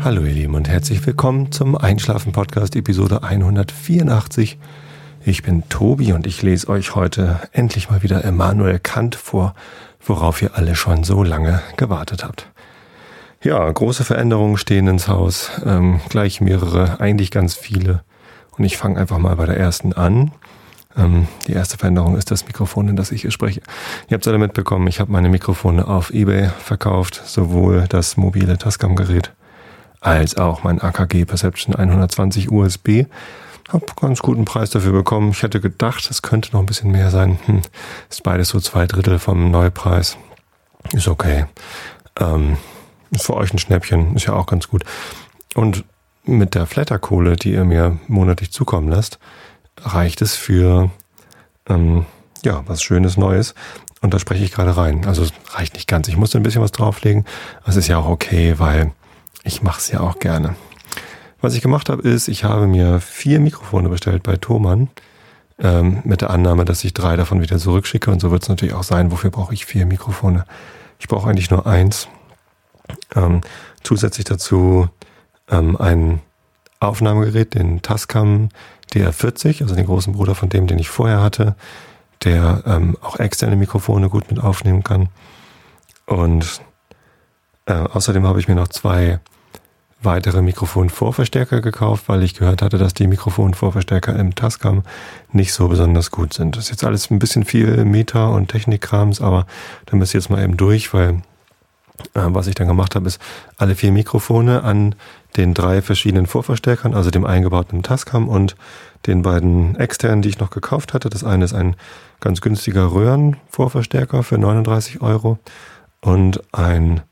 Hallo ihr Lieben und herzlich willkommen zum Einschlafen Podcast Episode 184. Ich bin Tobi und ich lese euch heute endlich mal wieder Immanuel Kant vor, worauf ihr alle schon so lange gewartet habt. Ja, große Veränderungen stehen ins Haus, ähm, gleich mehrere, eigentlich ganz viele. Und ich fange einfach mal bei der ersten an. Ähm, die erste Veränderung ist das Mikrofon, in das ich hier spreche. Ihr habt es alle mitbekommen, ich habe meine Mikrofone auf Ebay verkauft, sowohl das mobile Tascam-Gerät als auch mein AKG Perception 120 USB. Hab ganz guten Preis dafür bekommen. Ich hätte gedacht, es könnte noch ein bisschen mehr sein. Hm, ist beides so zwei Drittel vom Neupreis. Ist okay. Ähm, ist für euch ein Schnäppchen, ist ja auch ganz gut. Und mit der Flatterkohle, die ihr mir monatlich zukommen lasst, reicht es für ähm, ja was Schönes Neues. Und da spreche ich gerade rein. Also es reicht nicht ganz. Ich musste ein bisschen was drauflegen. Das ist ja auch okay, weil ich mache es ja auch gerne. Was ich gemacht habe, ist, ich habe mir vier Mikrofone bestellt bei Thomann ähm, mit der Annahme, dass ich drei davon wieder zurückschicke. Und so wird es natürlich auch sein. Wofür brauche ich vier Mikrofone? Ich brauche eigentlich nur eins. Ähm, zusätzlich dazu ähm, ein Aufnahmegerät, den Tascam DR40, also den großen Bruder von dem, den ich vorher hatte, der ähm, auch externe Mikrofone gut mit aufnehmen kann. Und äh, außerdem habe ich mir noch zwei weitere Mikrofonvorverstärker gekauft, weil ich gehört hatte, dass die Mikrofonvorverstärker im Tascam nicht so besonders gut sind. Das ist jetzt alles ein bisschen viel Meter und Technikkrams, aber da müsst ihr jetzt mal eben durch, weil äh, was ich dann gemacht habe, ist alle vier Mikrofone an den drei verschiedenen Vorverstärkern, also dem eingebauten Tascam und den beiden externen, die ich noch gekauft hatte. Das eine ist ein ganz günstiger Röhrenvorverstärker für 39 Euro und ein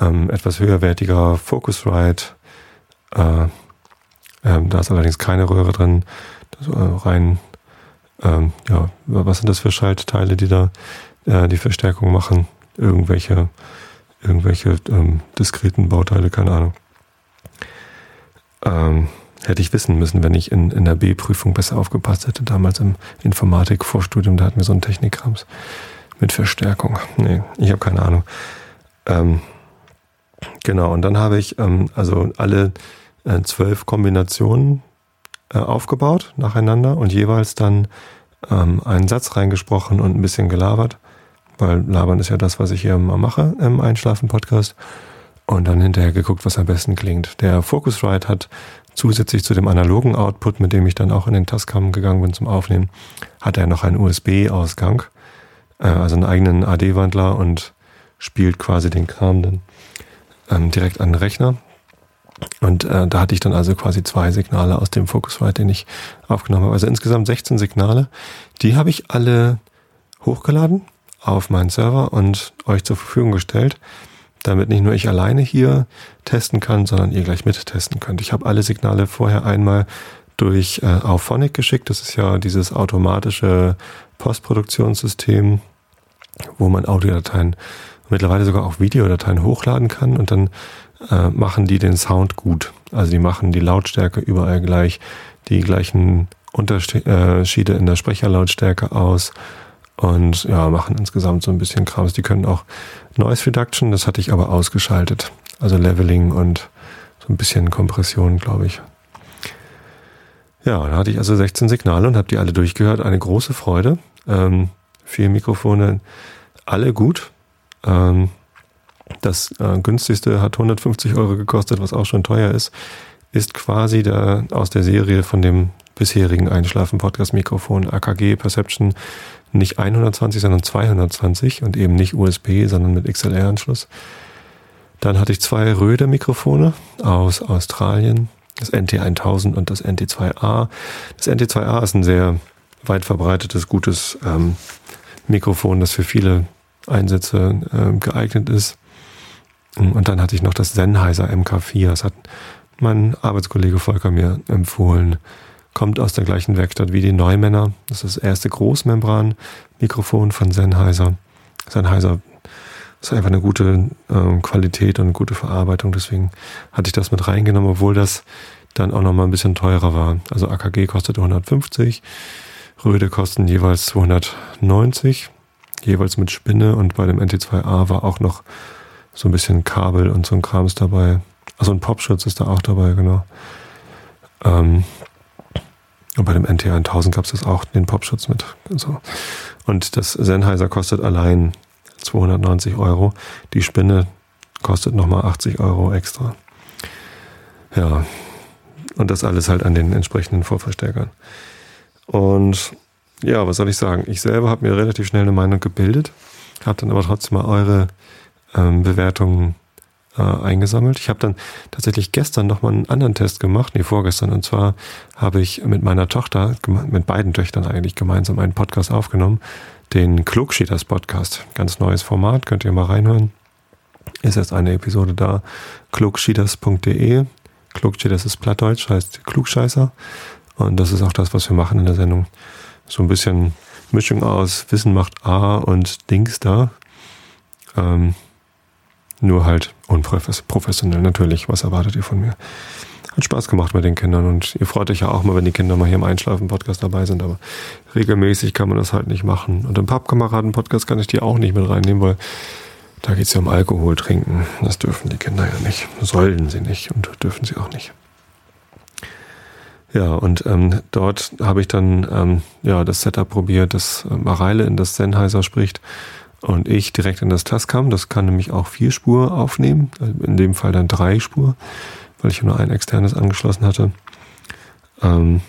ähm, etwas höherwertiger Focusrite. Äh, ähm, da ist allerdings keine Röhre drin. Das, äh, rein, ähm, ja, was sind das für Schaltteile, die da äh, die Verstärkung machen? Irgendwelche irgendwelche ähm, diskreten Bauteile, keine Ahnung. Ähm, hätte ich wissen müssen, wenn ich in, in der B-Prüfung besser aufgepasst hätte, damals im Informatik-Vorstudium, da hatten wir so einen Technikrams mit Verstärkung. Nee, ich habe keine Ahnung. Ähm, genau, und dann habe ich ähm, also alle äh, zwölf Kombinationen äh, aufgebaut nacheinander und jeweils dann ähm, einen Satz reingesprochen und ein bisschen gelabert weil Labern ist ja das, was ich hier mal mache im Einschlafen-Podcast. Und dann hinterher geguckt, was am besten klingt. Der Focusrite hat zusätzlich zu dem analogen Output, mit dem ich dann auch in den Tascam gegangen bin zum Aufnehmen, hat er noch einen USB-Ausgang, äh, also einen eigenen AD-Wandler und spielt quasi den Kram dann ähm, direkt an den Rechner. Und äh, da hatte ich dann also quasi zwei Signale aus dem Focusrite, den ich aufgenommen habe. Also insgesamt 16 Signale. Die habe ich alle hochgeladen auf meinen Server und euch zur Verfügung gestellt, damit nicht nur ich alleine hier testen kann, sondern ihr gleich mittesten könnt. Ich habe alle Signale vorher einmal durch äh, Auphonic geschickt. Das ist ja dieses automatische Postproduktionssystem, wo man Audiodateien, mittlerweile sogar auch Videodateien hochladen kann und dann äh, machen die den Sound gut. Also die machen die Lautstärke überall gleich, die gleichen Unterschiede in der Sprecherlautstärke aus und ja, machen insgesamt so ein bisschen Krams. Die können auch Noise Reduction, das hatte ich aber ausgeschaltet. Also Leveling und so ein bisschen Kompression, glaube ich. Ja, da hatte ich also 16 Signale und habe die alle durchgehört. Eine große Freude. Ähm, vier Mikrofone, alle gut. Ähm, das äh, günstigste hat 150 Euro gekostet, was auch schon teuer ist. Ist quasi der, aus der Serie von dem bisherigen Einschlafen-Podcast-Mikrofon AKG Perception nicht 120, sondern 220 und eben nicht USB, sondern mit XLR-Anschluss. Dann hatte ich zwei Röde-Mikrofone aus Australien, das NT1000 und das NT2A. Das NT2A ist ein sehr weit verbreitetes, gutes ähm, Mikrofon, das für viele Einsätze äh, geeignet ist. Und dann hatte ich noch das Sennheiser MK4. Das hat mein Arbeitskollege Volker mir empfohlen kommt aus der gleichen Werkstatt wie die Neumänner. Das ist das erste Großmembran-Mikrofon von Sennheiser. Sennheiser ist einfach eine gute äh, Qualität und gute Verarbeitung. Deswegen hatte ich das mit reingenommen, obwohl das dann auch nochmal ein bisschen teurer war. Also AKG kostete 150, Röde kosten jeweils 290, jeweils mit Spinne und bei dem NT2A war auch noch so ein bisschen Kabel und so ein Krams dabei. Also ein Popschutz ist da auch dabei, genau. Ähm, und bei dem NT 1000 gab es das auch, den Popschutz mit. So. Und das Sennheiser kostet allein 290 Euro. Die Spinne kostet nochmal 80 Euro extra. Ja, und das alles halt an den entsprechenden Vorverstärkern. Und ja, was soll ich sagen? Ich selber habe mir relativ schnell eine Meinung gebildet, habe dann aber trotzdem mal eure ähm, Bewertungen äh, eingesammelt. Ich habe dann tatsächlich gestern nochmal einen anderen Test gemacht, nee, vorgestern. Und zwar habe ich mit meiner Tochter, mit beiden Töchtern eigentlich gemeinsam einen Podcast aufgenommen, den Klugschieders Podcast. Ganz neues Format, könnt ihr mal reinhören. Ist jetzt eine Episode da. klugschieders.de. Klugschieders ist Plattdeutsch, heißt Klugscheißer. Und das ist auch das, was wir machen in der Sendung. So ein bisschen Mischung aus Wissen macht A und Dings da. Ähm, nur halt unprofessionell natürlich. Was erwartet ihr von mir? Hat Spaß gemacht mit den Kindern und ihr freut euch ja auch mal, wenn die Kinder mal hier im Einschlafen-Podcast dabei sind, aber regelmäßig kann man das halt nicht machen. Und im Pappkameraden-Podcast kann ich die auch nicht mit reinnehmen, weil da geht es ja um Alkohol trinken. Das dürfen die Kinder ja nicht. Sollen sie nicht und dürfen sie auch nicht. Ja, und ähm, dort habe ich dann ähm, ja das Setup probiert, dass äh, Mareile in das Sennheiser spricht und ich direkt in das Tascam. Das kann nämlich auch vier Spur aufnehmen, in dem Fall dann drei Spur, weil ich nur ein externes angeschlossen hatte. Ähm,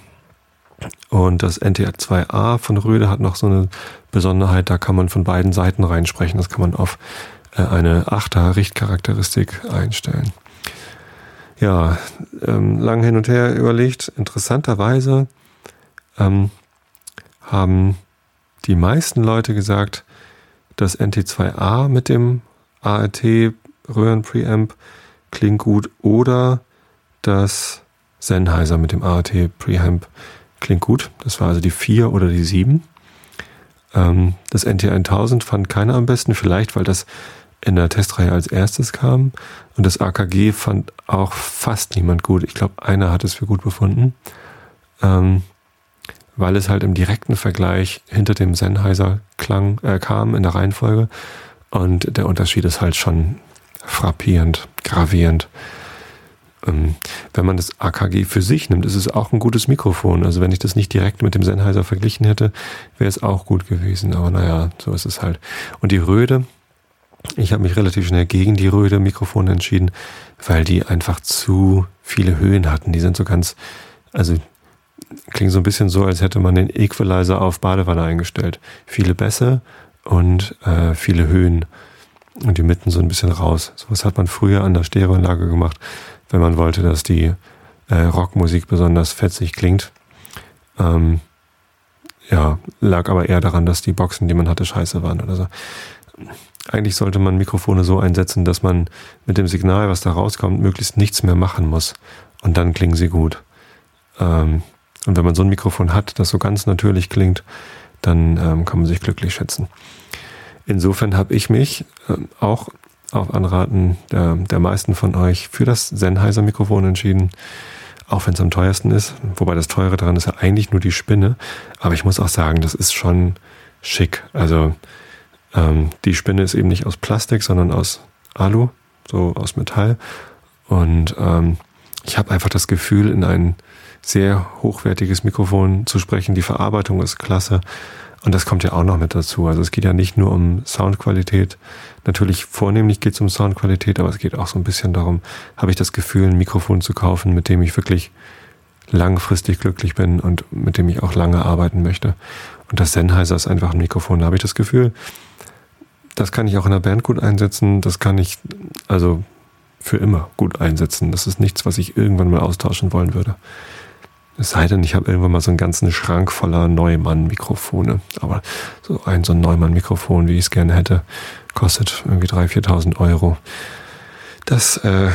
und das NTR2A von Röde hat noch so eine Besonderheit, da kann man von beiden Seiten reinsprechen. Das kann man auf äh, eine Achter-Richtcharakteristik einstellen. Ja, ähm, lang hin und her überlegt. Interessanterweise ähm, haben die meisten Leute gesagt, das NT2A mit dem ART Röhren-Preamp klingt gut oder das Sennheiser mit dem ART Preamp klingt gut. Das war also die 4 oder die 7. Ähm, das NT1000 fand keiner am besten, vielleicht weil das in der Testreihe als erstes kam. Und das AKG fand auch fast niemand gut. Ich glaube, einer hat es für gut befunden. Ähm, weil es halt im direkten Vergleich hinter dem Sennheiser klang, äh, kam in der Reihenfolge. Und der Unterschied ist halt schon frappierend, gravierend. Ähm, wenn man das AKG für sich nimmt, ist es auch ein gutes Mikrofon. Also wenn ich das nicht direkt mit dem Sennheiser verglichen hätte, wäre es auch gut gewesen. Aber naja, so ist es halt. Und die Röde, ich habe mich relativ schnell gegen die Röde Mikrofone entschieden, weil die einfach zu viele Höhen hatten. Die sind so ganz, also klingt so ein bisschen so, als hätte man den Equalizer auf Badewanne eingestellt. Viele Bässe und äh, viele Höhen und die Mitten so ein bisschen raus. Sowas hat man früher an der Stereoanlage gemacht, wenn man wollte, dass die äh, Rockmusik besonders fetzig klingt. Ähm, ja, lag aber eher daran, dass die Boxen, die man hatte, scheiße waren oder so. Eigentlich sollte man Mikrofone so einsetzen, dass man mit dem Signal, was da rauskommt, möglichst nichts mehr machen muss. Und dann klingen sie gut. Ähm, und wenn man so ein Mikrofon hat, das so ganz natürlich klingt, dann ähm, kann man sich glücklich schätzen. Insofern habe ich mich ähm, auch auf Anraten der, der meisten von euch für das Sennheiser-Mikrofon entschieden, auch wenn es am teuersten ist. Wobei das teure daran ist ja eigentlich nur die Spinne. Aber ich muss auch sagen, das ist schon schick. Also ähm, die Spinne ist eben nicht aus Plastik, sondern aus Alu, so aus Metall. Und ähm, ich habe einfach das Gefühl, in ein sehr hochwertiges Mikrofon zu sprechen. Die Verarbeitung ist klasse. Und das kommt ja auch noch mit dazu. Also es geht ja nicht nur um Soundqualität. Natürlich vornehmlich geht es um Soundqualität, aber es geht auch so ein bisschen darum, habe ich das Gefühl, ein Mikrofon zu kaufen, mit dem ich wirklich langfristig glücklich bin und mit dem ich auch lange arbeiten möchte. Und das Sennheiser ist einfach ein Mikrofon. Da habe ich das Gefühl, das kann ich auch in der Band gut einsetzen. Das kann ich also für immer gut einsetzen. Das ist nichts, was ich irgendwann mal austauschen wollen würde. Es sei denn, ich habe irgendwann mal so einen ganzen Schrank voller Neumann-Mikrofone. Aber so ein so ein Neumann-Mikrofon, wie ich es gerne hätte, kostet irgendwie 3.000, 4.000 Euro. Das, äh,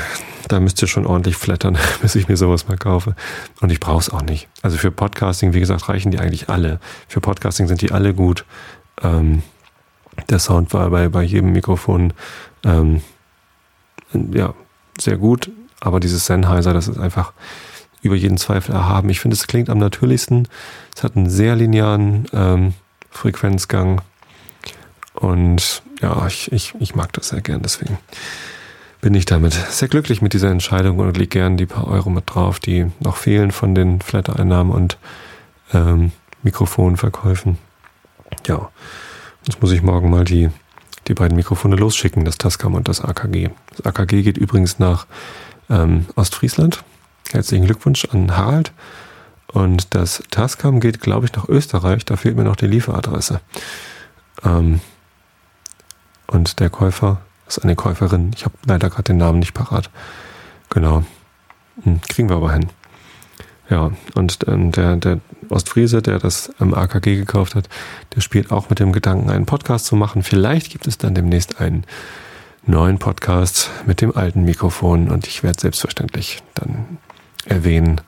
da müsst ihr schon ordentlich flattern, bis ich mir sowas mal kaufe. Und ich brauche es auch nicht. Also für Podcasting, wie gesagt, reichen die eigentlich alle. Für Podcasting sind die alle gut. Ähm, der Sound war bei, bei jedem Mikrofon ähm, ja, sehr gut. Aber dieses Sennheiser, das ist einfach über jeden Zweifel erhaben. Ich finde, es klingt am natürlichsten. Es hat einen sehr linearen ähm, Frequenzgang. Und ja, ich, ich, ich mag das sehr gern. Deswegen bin ich damit sehr glücklich mit dieser Entscheidung und lege gern die paar Euro mit drauf, die noch fehlen von den Flatter-Einnahmen und ähm, Mikrofonverkäufen. Ja, jetzt muss ich morgen mal die, die beiden Mikrofone losschicken, das Tascam und das AKG. Das AKG geht übrigens nach ähm, Ostfriesland. Herzlichen Glückwunsch an Harald. Und das Tascam geht, glaube ich, nach Österreich. Da fehlt mir noch die Lieferadresse. Ähm, und der Käufer ist eine Käuferin. Ich habe leider gerade den Namen nicht parat. Genau. Hm, kriegen wir aber hin. Ja, und ähm, der, der Ostfriese, der das ähm, AKG gekauft hat, der spielt auch mit dem Gedanken, einen Podcast zu machen. Vielleicht gibt es dann demnächst einen neuen Podcast mit dem alten Mikrofon und ich werde selbstverständlich dann erwähnen,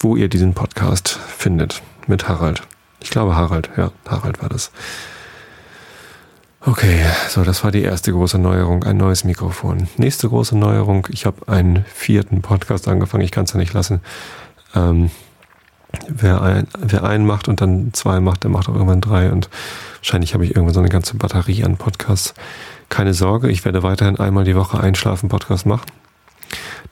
wo ihr diesen Podcast findet mit Harald. Ich glaube Harald, ja, Harald war das. Okay, so das war die erste große Neuerung, ein neues Mikrofon. Nächste große Neuerung, ich habe einen vierten Podcast angefangen, ich kann es ja nicht lassen. Ähm, wer, ein, wer einen macht und dann zwei macht, der macht auch irgendwann drei und wahrscheinlich habe ich irgendwann so eine ganze Batterie an Podcasts. Keine Sorge, ich werde weiterhin einmal die Woche Einschlafen-Podcast machen.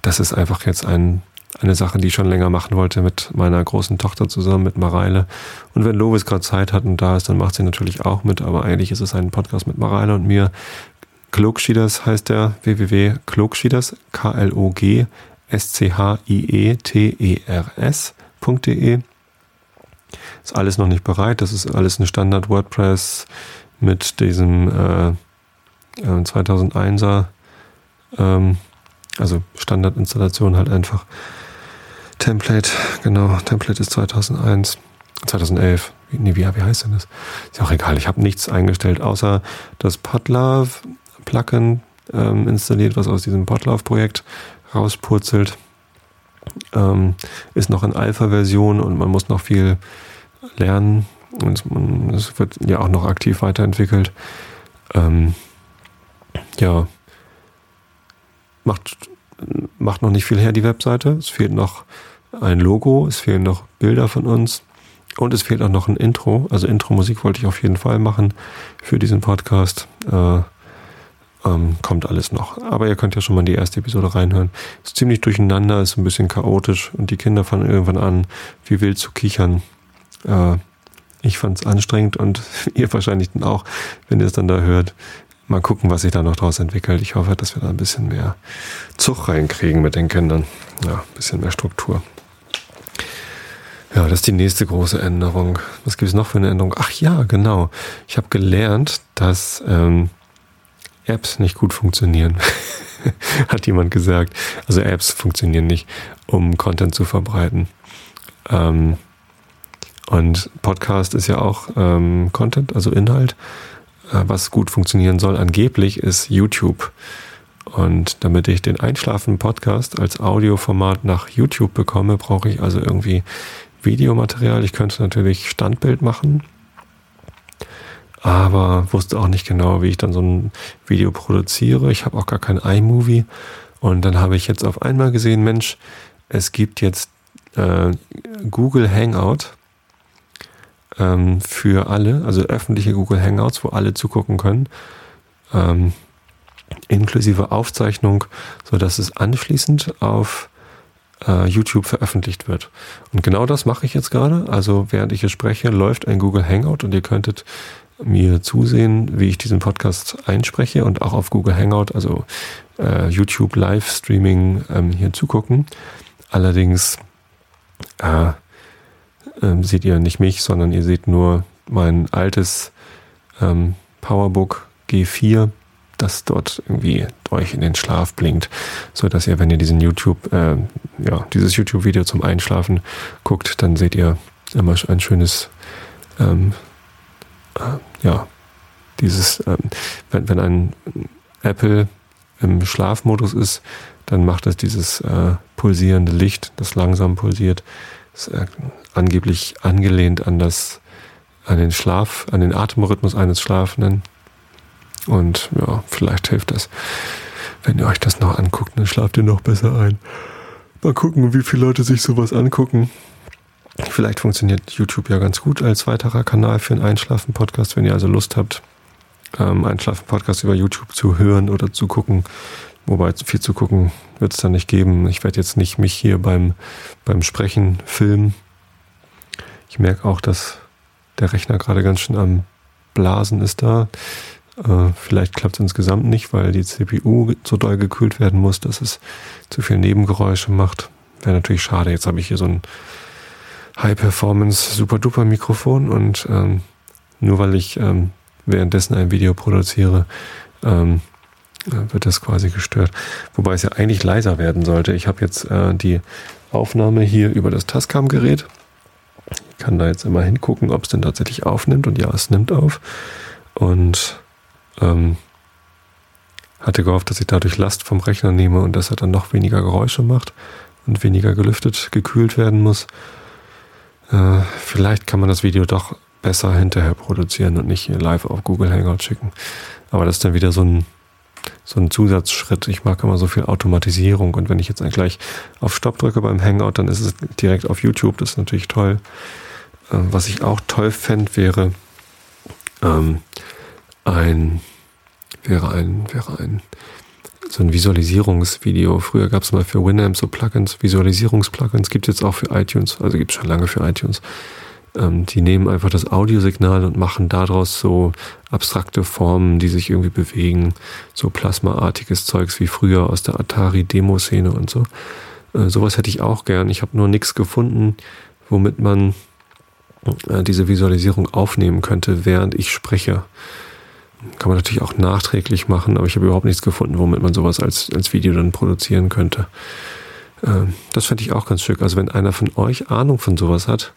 Das ist einfach jetzt ein eine Sache, die ich schon länger machen wollte mit meiner großen Tochter zusammen, mit Mareile. Und wenn Lovis gerade Zeit hat und da ist, dann macht sie natürlich auch mit. Aber eigentlich ist es ein Podcast mit Mareile und mir. Klogschieders heißt der www.klogschieders, K-L-O-G, S-C-H-I-E-T-E-R-S.de. Ist alles noch nicht bereit. Das ist alles ein Standard WordPress mit diesem äh, 2001er, ähm, also Standardinstallation halt einfach. Template, genau, Template ist 2001, 2011. Nee, wie, wie heißt denn das? Ist ja auch egal, ich habe nichts eingestellt, außer das Podlove-Plugin ähm, installiert, was aus diesem Podlove-Projekt rauspurzelt. Ähm, ist noch in Alpha-Version und man muss noch viel lernen. Und es wird ja auch noch aktiv weiterentwickelt. Ähm, ja, macht, macht noch nicht viel her, die Webseite. Es fehlt noch ein Logo, es fehlen noch Bilder von uns und es fehlt auch noch ein Intro. Also Intro-Musik wollte ich auf jeden Fall machen für diesen Podcast. Äh, ähm, kommt alles noch. Aber ihr könnt ja schon mal in die erste Episode reinhören. Ist ziemlich durcheinander, ist ein bisschen chaotisch und die Kinder fangen irgendwann an, wie wild zu kichern. Äh, ich fand es anstrengend und ihr wahrscheinlich dann auch, wenn ihr es dann da hört. Mal gucken, was sich da noch draus entwickelt. Ich hoffe, dass wir da ein bisschen mehr Zug reinkriegen mit den Kindern. Ja, ein bisschen mehr Struktur. Ja, das ist die nächste große Änderung. Was gibt es noch für eine Änderung? Ach ja, genau. Ich habe gelernt, dass ähm, Apps nicht gut funktionieren. Hat jemand gesagt. Also Apps funktionieren nicht, um Content zu verbreiten. Ähm, und Podcast ist ja auch ähm, Content, also Inhalt, äh, was gut funktionieren soll. Angeblich ist YouTube. Und damit ich den Einschlafen-Podcast als Audioformat nach YouTube bekomme, brauche ich also irgendwie Videomaterial. Ich könnte natürlich Standbild machen, aber wusste auch nicht genau, wie ich dann so ein Video produziere. Ich habe auch gar kein iMovie. Und dann habe ich jetzt auf einmal gesehen, Mensch, es gibt jetzt äh, Google Hangout ähm, für alle, also öffentliche Google Hangouts, wo alle zugucken können, ähm, inklusive Aufzeichnung, so dass es anschließend auf äh, YouTube veröffentlicht wird. Und genau das mache ich jetzt gerade. Also während ich hier spreche, läuft ein Google Hangout und ihr könntet mir zusehen, wie ich diesen Podcast einspreche und auch auf Google Hangout, also äh, YouTube Livestreaming ähm, hier zugucken. Allerdings äh, äh, seht ihr nicht mich, sondern ihr seht nur mein altes ähm, Powerbook G4 das dort irgendwie euch in den Schlaf blinkt, so dass ihr, wenn ihr diesen YouTube, äh, ja, dieses YouTube-Video zum Einschlafen guckt, dann seht ihr immer ein schönes, ähm, äh, ja, dieses, ähm, wenn, wenn ein Apple im Schlafmodus ist, dann macht es dieses äh, pulsierende Licht, das langsam pulsiert, ist äh, angeblich angelehnt an das, an den Schlaf, an den Atemrhythmus eines Schlafenden. Und ja, vielleicht hilft das. Wenn ihr euch das noch anguckt, dann schlaft ihr noch besser ein. Mal gucken, wie viele Leute sich sowas angucken. Vielleicht funktioniert YouTube ja ganz gut als weiterer Kanal für einen Einschlafen-Podcast. Wenn ihr also Lust habt, ähm, Einschlafen-Podcast über YouTube zu hören oder zu gucken, wobei viel zu gucken wird es da nicht geben. Ich werde jetzt nicht mich hier beim, beim Sprechen filmen. Ich merke auch, dass der Rechner gerade ganz schön am Blasen ist da. Äh, vielleicht klappt es insgesamt nicht, weil die CPU so doll gekühlt werden muss, dass es zu viel Nebengeräusche macht. Wäre natürlich schade. Jetzt habe ich hier so ein High-Performance Super-Duper Mikrofon und ähm, nur weil ich ähm, währenddessen ein Video produziere, ähm, wird das quasi gestört. Wobei es ja eigentlich leiser werden sollte. Ich habe jetzt äh, die Aufnahme hier über das Tascam-Gerät. Ich kann da jetzt immer hingucken, ob es denn tatsächlich aufnimmt. Und ja, es nimmt auf. Und ähm, hatte gehofft, dass ich dadurch Last vom Rechner nehme und dass er dann noch weniger Geräusche macht und weniger gelüftet, gekühlt werden muss. Äh, vielleicht kann man das Video doch besser hinterher produzieren und nicht live auf Google Hangout schicken. Aber das ist dann wieder so ein, so ein Zusatzschritt. Ich mag immer so viel Automatisierung und wenn ich jetzt gleich auf Stopp drücke beim Hangout, dann ist es direkt auf YouTube. Das ist natürlich toll. Äh, was ich auch toll fände, wäre ähm, ein, wäre ein, wäre ein, so ein Visualisierungsvideo. Früher gab es mal für Winamp so Plugins, Visualisierungsplugins, gibt es jetzt auch für iTunes, also gibt es schon lange für iTunes. Ähm, die nehmen einfach das Audiosignal und machen daraus so abstrakte Formen, die sich irgendwie bewegen, so plasmaartiges Zeugs wie früher aus der Atari-Demo-Szene und so. Äh, sowas hätte ich auch gern. Ich habe nur nichts gefunden, womit man äh, diese Visualisierung aufnehmen könnte, während ich spreche. Kann man natürlich auch nachträglich machen, aber ich habe überhaupt nichts gefunden, womit man sowas als, als Video dann produzieren könnte. Ähm, das fände ich auch ganz schick. Also wenn einer von euch Ahnung von sowas hat,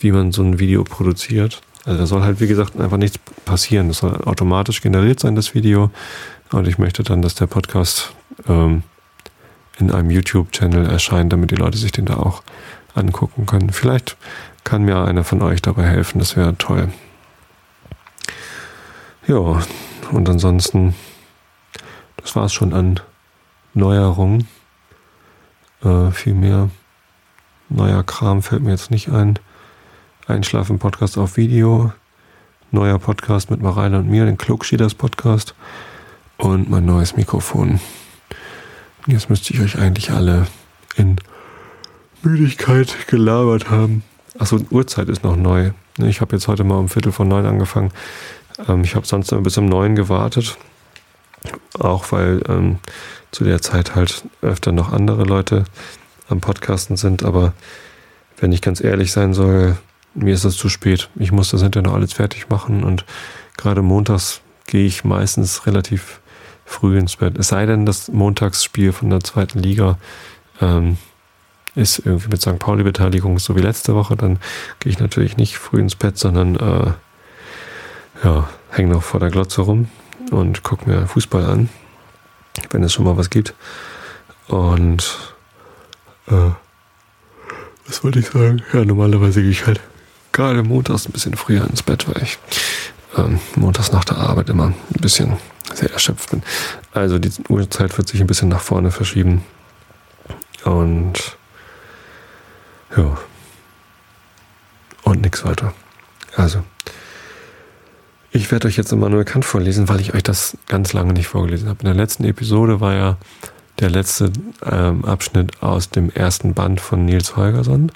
wie man so ein Video produziert. Also da soll halt, wie gesagt, einfach nichts passieren. Das soll automatisch generiert sein, das Video. Und ich möchte dann, dass der Podcast ähm, in einem YouTube-Channel erscheint, damit die Leute sich den da auch angucken können. Vielleicht kann mir einer von euch dabei helfen, das wäre toll. Ja, und ansonsten, das war es schon an Neuerungen. Äh, viel mehr neuer Kram fällt mir jetzt nicht ein. Einschlafen-Podcast auf Video, neuer Podcast mit Mareile und mir, den Klugschieders Podcast und mein neues Mikrofon. Jetzt müsste ich euch eigentlich alle in Müdigkeit gelabert haben. Achso, Uhrzeit ist noch neu. Ich habe jetzt heute mal um Viertel von neun angefangen. Ähm, ich habe sonst immer bis um neun gewartet. Auch weil ähm, zu der Zeit halt öfter noch andere Leute am Podcasten sind. Aber wenn ich ganz ehrlich sein soll, mir ist das zu spät. Ich muss das hinterher noch alles fertig machen und gerade montags gehe ich meistens relativ früh ins Bett. Es sei denn, das Montagsspiel von der zweiten Liga ähm, ist irgendwie mit St. Pauli-Beteiligung so wie letzte Woche, dann gehe ich natürlich nicht früh ins Bett, sondern äh, ja, hänge noch vor der Glotze rum und gucke mir Fußball an, wenn es schon mal was gibt. Und äh, was wollte ich sagen? Ja, normalerweise gehe ich halt gerade montags ein bisschen früher ins Bett, weil ich ähm, montags nach der Arbeit immer ein bisschen sehr erschöpft bin. Also die Uhrzeit wird sich ein bisschen nach vorne verschieben. Und ja. Und nichts weiter. Also. Ich werde euch jetzt Immanuel Kant vorlesen, weil ich euch das ganz lange nicht vorgelesen habe. In der letzten Episode war ja der letzte ähm, Abschnitt aus dem ersten Band von Nils Holgersson.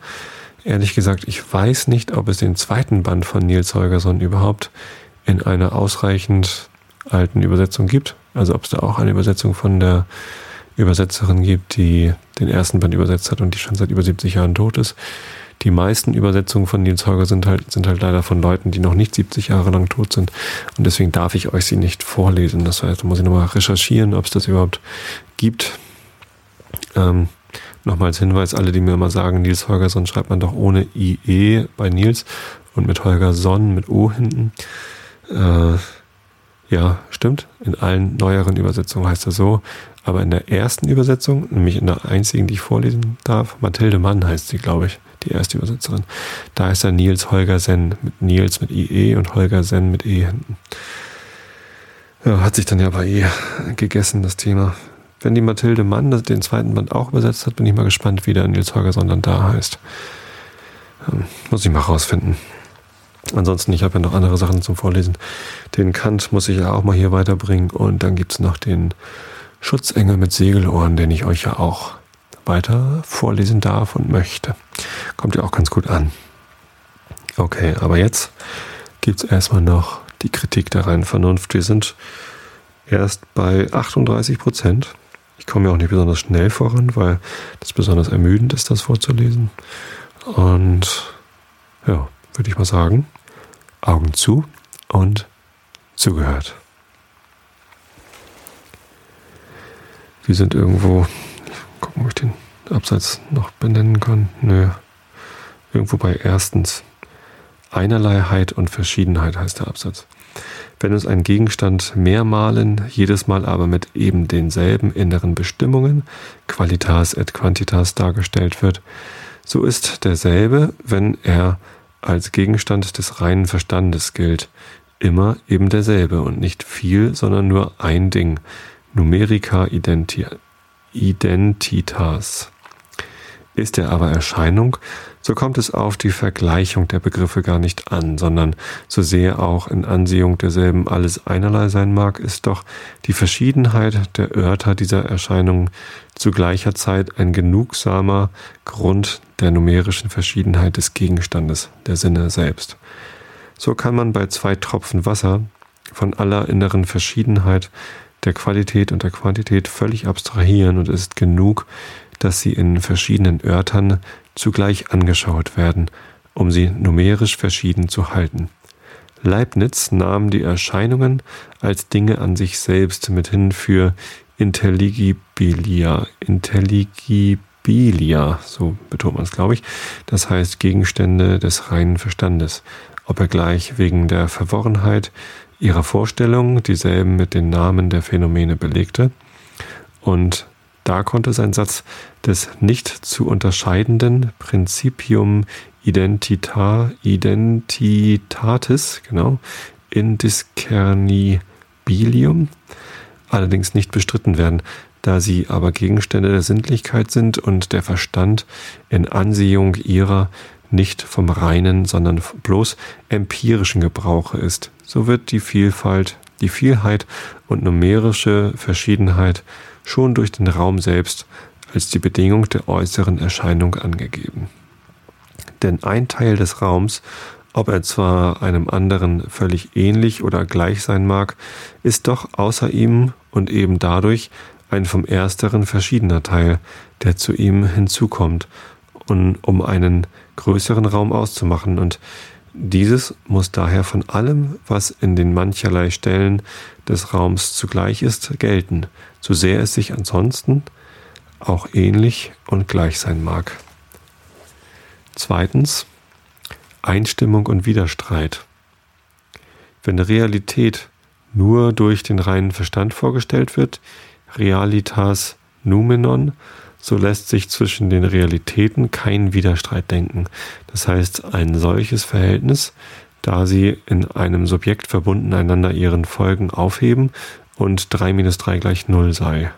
Ehrlich gesagt, ich weiß nicht, ob es den zweiten Band von Nils Holgersson überhaupt in einer ausreichend alten Übersetzung gibt. Also ob es da auch eine Übersetzung von der Übersetzerin gibt, die den ersten Band übersetzt hat und die schon seit über 70 Jahren tot ist. Die meisten Übersetzungen von Nils Holger sind halt, sind halt leider von Leuten, die noch nicht 70 Jahre lang tot sind. Und deswegen darf ich euch sie nicht vorlesen. Das heißt, da muss ich nochmal recherchieren, ob es das überhaupt gibt. Ähm, Nochmal als Hinweis, alle, die mir immer sagen, Nils Holgersson schreibt man doch ohne IE bei Nils und mit Holgersson mit O hinten. Äh, ja, stimmt. In allen neueren Übersetzungen heißt er so. Aber in der ersten Übersetzung, nämlich in der einzigen, die ich vorlesen darf, Mathilde Mann heißt sie, glaube ich, die erste Übersetzerin. Da ist er Nils Holgersen mit Nils mit IE und Holgersen mit E hinten. Ja, hat sich dann ja bei ihr gegessen, das Thema. Wenn die Mathilde Mann den zweiten Band auch übersetzt hat, bin ich mal gespannt, wie der Nils Holgersson dann da heißt. Ähm, muss ich mal rausfinden. Ansonsten, ich habe ja noch andere Sachen zum Vorlesen. Den Kant muss ich ja auch mal hier weiterbringen und dann gibt es noch den Schutzengel mit Segelohren, den ich euch ja auch weiter vorlesen darf und möchte. Kommt ja auch ganz gut an. Okay, aber jetzt gibt es erstmal noch die Kritik der reinen Vernunft. Wir sind erst bei 38 Prozent. Ich komme ja auch nicht besonders schnell voran, weil das besonders ermüdend ist, das vorzulesen. Und ja, würde ich mal sagen, Augen zu und zugehört. Wir sind irgendwo, gucken, ob ich den Absatz noch benennen kann. Nö. Irgendwo bei erstens. Einerleiheit und Verschiedenheit heißt der Absatz. Wenn uns ein Gegenstand mehrmalen, jedes Mal aber mit eben denselben inneren Bestimmungen, Qualitas et Quantitas dargestellt wird, so ist derselbe, wenn er als Gegenstand des reinen Verstandes gilt, immer eben derselbe und nicht viel, sondern nur ein Ding, Numerica identi identitas. Ist er aber Erscheinung, so kommt es auf die Vergleichung der Begriffe gar nicht an, sondern so sehr auch in Ansehung derselben alles einerlei sein mag, ist doch die Verschiedenheit der Örter dieser Erscheinung zu gleicher Zeit ein genugsamer Grund der numerischen Verschiedenheit des Gegenstandes, der Sinne selbst. So kann man bei zwei Tropfen Wasser von aller inneren Verschiedenheit der Qualität und der Quantität völlig abstrahieren und es ist genug, dass sie in verschiedenen Örtern zugleich angeschaut werden, um sie numerisch verschieden zu halten. Leibniz nahm die Erscheinungen als Dinge an sich selbst mithin für Intelligibilia, Intelligibilia, so betont man es, glaube ich, das heißt Gegenstände des reinen Verstandes, ob er gleich wegen der Verworrenheit ihrer Vorstellungen dieselben mit den Namen der Phänomene belegte. Und da konnte sein Satz des nicht zu unterscheidenden Principium identita, identitatis, genau, indiscernibilium, allerdings nicht bestritten werden, da sie aber Gegenstände der Sinnlichkeit sind und der Verstand in Ansehung ihrer nicht vom reinen, sondern bloß empirischen Gebrauche ist. So wird die Vielfalt, die Vielheit und numerische Verschiedenheit schon durch den Raum selbst als die Bedingung der äußeren Erscheinung angegeben. Denn ein Teil des Raums, ob er zwar einem anderen völlig ähnlich oder gleich sein mag, ist doch außer ihm und eben dadurch ein vom ersteren verschiedener Teil, der zu ihm hinzukommt, um einen größeren Raum auszumachen, und dieses muss daher von allem, was in den mancherlei Stellen des Raums zugleich ist, gelten, so sehr es sich ansonsten auch ähnlich und gleich sein mag. Zweitens Einstimmung und Widerstreit. Wenn Realität nur durch den reinen Verstand vorgestellt wird, Realitas Numenon, so lässt sich zwischen den Realitäten kein Widerstreit denken. Das heißt, ein solches Verhältnis, da sie in einem Subjekt verbunden einander ihren Folgen aufheben und 3 minus 3 gleich 0 sei.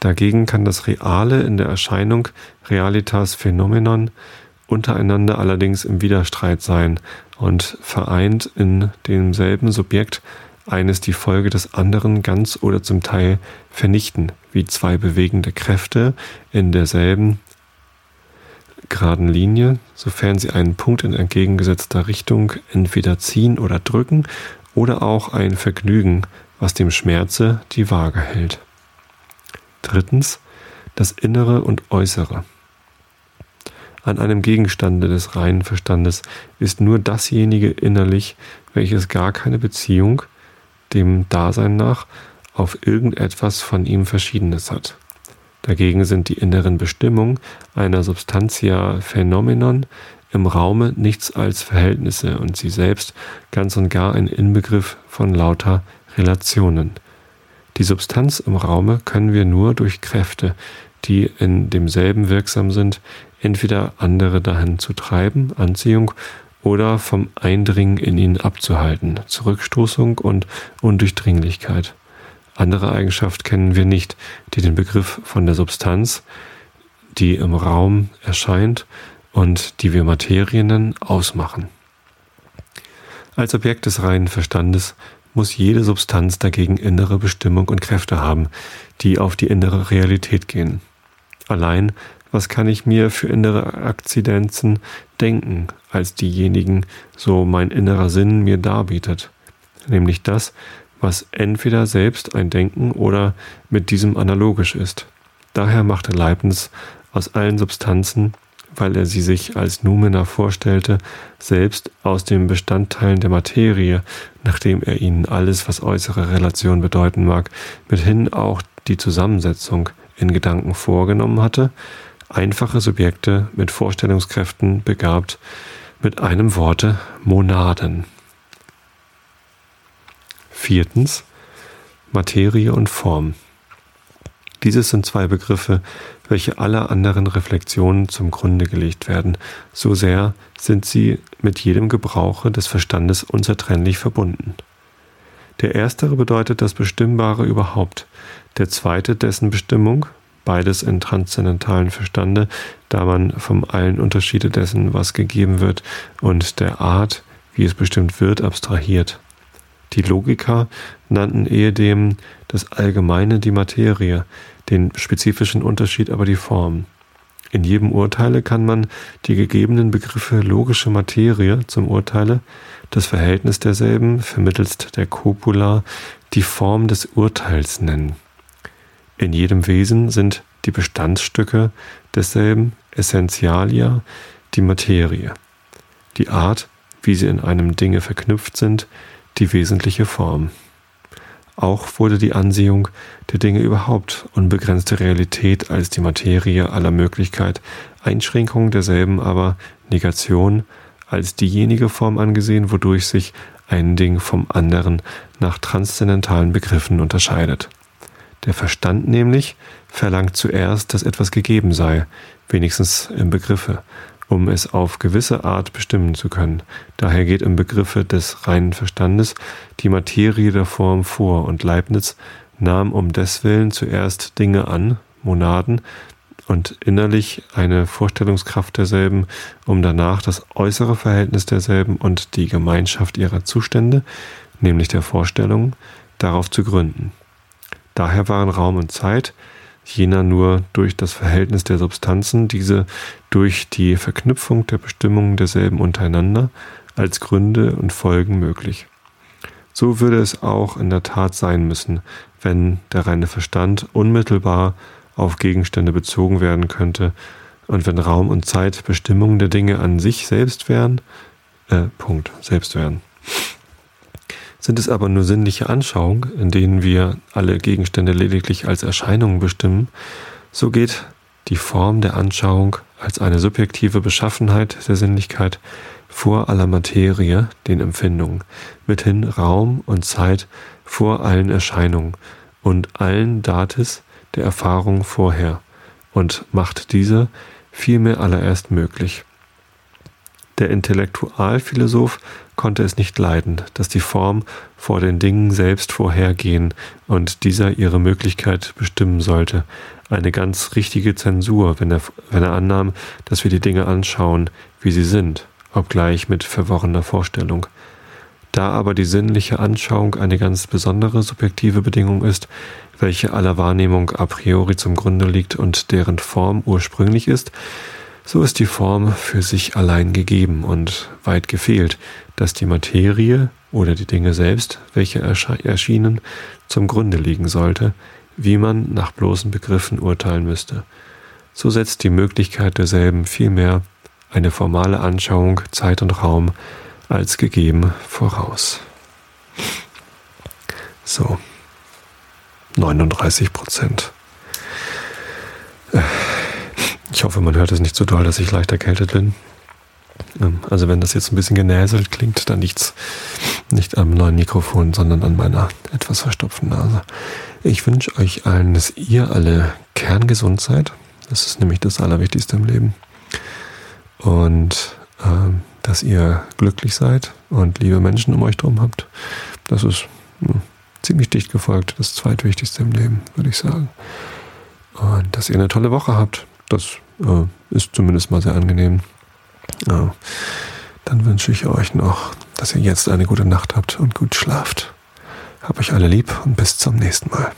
Dagegen kann das Reale in der Erscheinung Realitas Phänomenon untereinander allerdings im Widerstreit sein und vereint in demselben Subjekt eines die Folge des anderen ganz oder zum Teil vernichten, wie zwei bewegende Kräfte in derselben geraden Linie, sofern sie einen Punkt in entgegengesetzter Richtung entweder ziehen oder drücken oder auch ein Vergnügen, was dem Schmerze die Waage hält. Drittens, das Innere und Äußere. An einem Gegenstande des reinen Verstandes ist nur dasjenige innerlich, welches gar keine Beziehung, dem Dasein nach, auf irgendetwas von ihm Verschiedenes hat. Dagegen sind die inneren Bestimmungen einer Substantia Phänomenon im Raume nichts als Verhältnisse und sie selbst ganz und gar ein Inbegriff von lauter Relationen. Die Substanz im Raume können wir nur durch Kräfte, die in demselben wirksam sind, entweder andere dahin zu treiben, Anziehung, oder vom Eindringen in ihn abzuhalten, Zurückstoßung und Undurchdringlichkeit. Andere Eigenschaft kennen wir nicht, die den Begriff von der Substanz, die im Raum erscheint und die wir Materie nennen, ausmachen. Als Objekt des reinen Verstandes muss jede Substanz dagegen innere Bestimmung und Kräfte haben, die auf die innere Realität gehen. Allein, was kann ich mir für innere Akzidenzen denken, als diejenigen, so mein innerer Sinn mir darbietet? Nämlich das, was entweder selbst ein Denken oder mit diesem analogisch ist. Daher machte Leibniz aus allen Substanzen, weil er sie sich als Numena vorstellte, selbst aus den Bestandteilen der Materie, nachdem er ihnen alles, was äußere Relation bedeuten mag, mithin auch die Zusammensetzung in Gedanken vorgenommen hatte, einfache Subjekte mit Vorstellungskräften begabt, mit einem Worte Monaden. Viertens Materie und Form. Dieses sind zwei Begriffe, welche aller anderen Reflexionen zum Grunde gelegt werden, so sehr sind sie mit jedem Gebrauche des Verstandes unzertrennlich verbunden. Der erstere bedeutet das Bestimmbare überhaupt, der zweite dessen Bestimmung, beides in transzendentalen Verstande, da man vom allen Unterschiede dessen, was gegeben wird, und der Art, wie es bestimmt wird, abstrahiert. Die Logiker nannten ehedem das Allgemeine die Materie, den spezifischen Unterschied aber die Form. In jedem Urteile kann man die gegebenen Begriffe logische Materie zum Urteile, das Verhältnis derselben vermittelst der Copula die Form des Urteils nennen. In jedem Wesen sind die Bestandsstücke desselben Essentialia die Materie. Die Art, wie sie in einem Dinge verknüpft sind, die wesentliche Form. Auch wurde die Ansehung der Dinge überhaupt unbegrenzte Realität als die Materie aller Möglichkeit, Einschränkung derselben aber Negation als diejenige Form angesehen, wodurch sich ein Ding vom anderen nach transzendentalen Begriffen unterscheidet. Der Verstand nämlich verlangt zuerst, dass etwas gegeben sei, wenigstens im Begriffe, um es auf gewisse Art bestimmen zu können. Daher geht im Begriffe des reinen Verstandes die Materie der Form vor und Leibniz nahm um deswillen zuerst Dinge an, Monaden, und innerlich eine Vorstellungskraft derselben, um danach das äußere Verhältnis derselben und die Gemeinschaft ihrer Zustände, nämlich der Vorstellungen, darauf zu gründen. Daher waren Raum und Zeit, jener nur durch das Verhältnis der Substanzen, diese durch die Verknüpfung der Bestimmungen derselben untereinander als Gründe und Folgen möglich. So würde es auch in der Tat sein müssen, wenn der reine Verstand unmittelbar auf Gegenstände bezogen werden könnte und wenn Raum und Zeit Bestimmungen der Dinge an sich selbst wären, äh, Punkt, selbst wären. Sind es aber nur sinnliche Anschauungen, in denen wir alle Gegenstände lediglich als Erscheinungen bestimmen, so geht die Form der Anschauung als eine subjektive Beschaffenheit der Sinnlichkeit vor aller Materie, den Empfindungen, mithin Raum und Zeit vor allen Erscheinungen und allen Datis der Erfahrung vorher und macht diese vielmehr allererst möglich. Der Intellektualphilosoph konnte es nicht leiden, dass die Form vor den Dingen selbst vorhergehen und dieser ihre Möglichkeit bestimmen sollte. Eine ganz richtige Zensur, wenn er, wenn er annahm, dass wir die Dinge anschauen, wie sie sind, obgleich mit verworrener Vorstellung. Da aber die sinnliche Anschauung eine ganz besondere subjektive Bedingung ist, welche aller Wahrnehmung a priori zum Grunde liegt und deren Form ursprünglich ist, so ist die Form für sich allein gegeben und weit gefehlt, dass die Materie oder die Dinge selbst, welche erschienen, zum Grunde liegen sollte, wie man nach bloßen Begriffen urteilen müsste. So setzt die Möglichkeit derselben vielmehr eine formale Anschauung Zeit und Raum als gegeben voraus. So, 39 Prozent. Äh. Ich hoffe, man hört es nicht so doll, dass ich leicht erkältet bin. Ähm, also wenn das jetzt ein bisschen genäselt klingt, dann liegt es nicht am neuen Mikrofon, sondern an meiner etwas verstopften Nase. Ich wünsche euch allen, dass ihr alle kerngesund seid. Das ist nämlich das Allerwichtigste im Leben. Und ähm, dass ihr glücklich seid und liebe Menschen um euch drum habt. Das ist mh, hm, ziemlich dicht gefolgt, das zweitwichtigste im Leben, würde ich sagen. Und dass ihr eine tolle Woche habt. Das äh, ist zumindest mal sehr angenehm. Ja. Dann wünsche ich euch noch, dass ihr jetzt eine gute Nacht habt und gut schlaft. Hab euch alle lieb und bis zum nächsten Mal.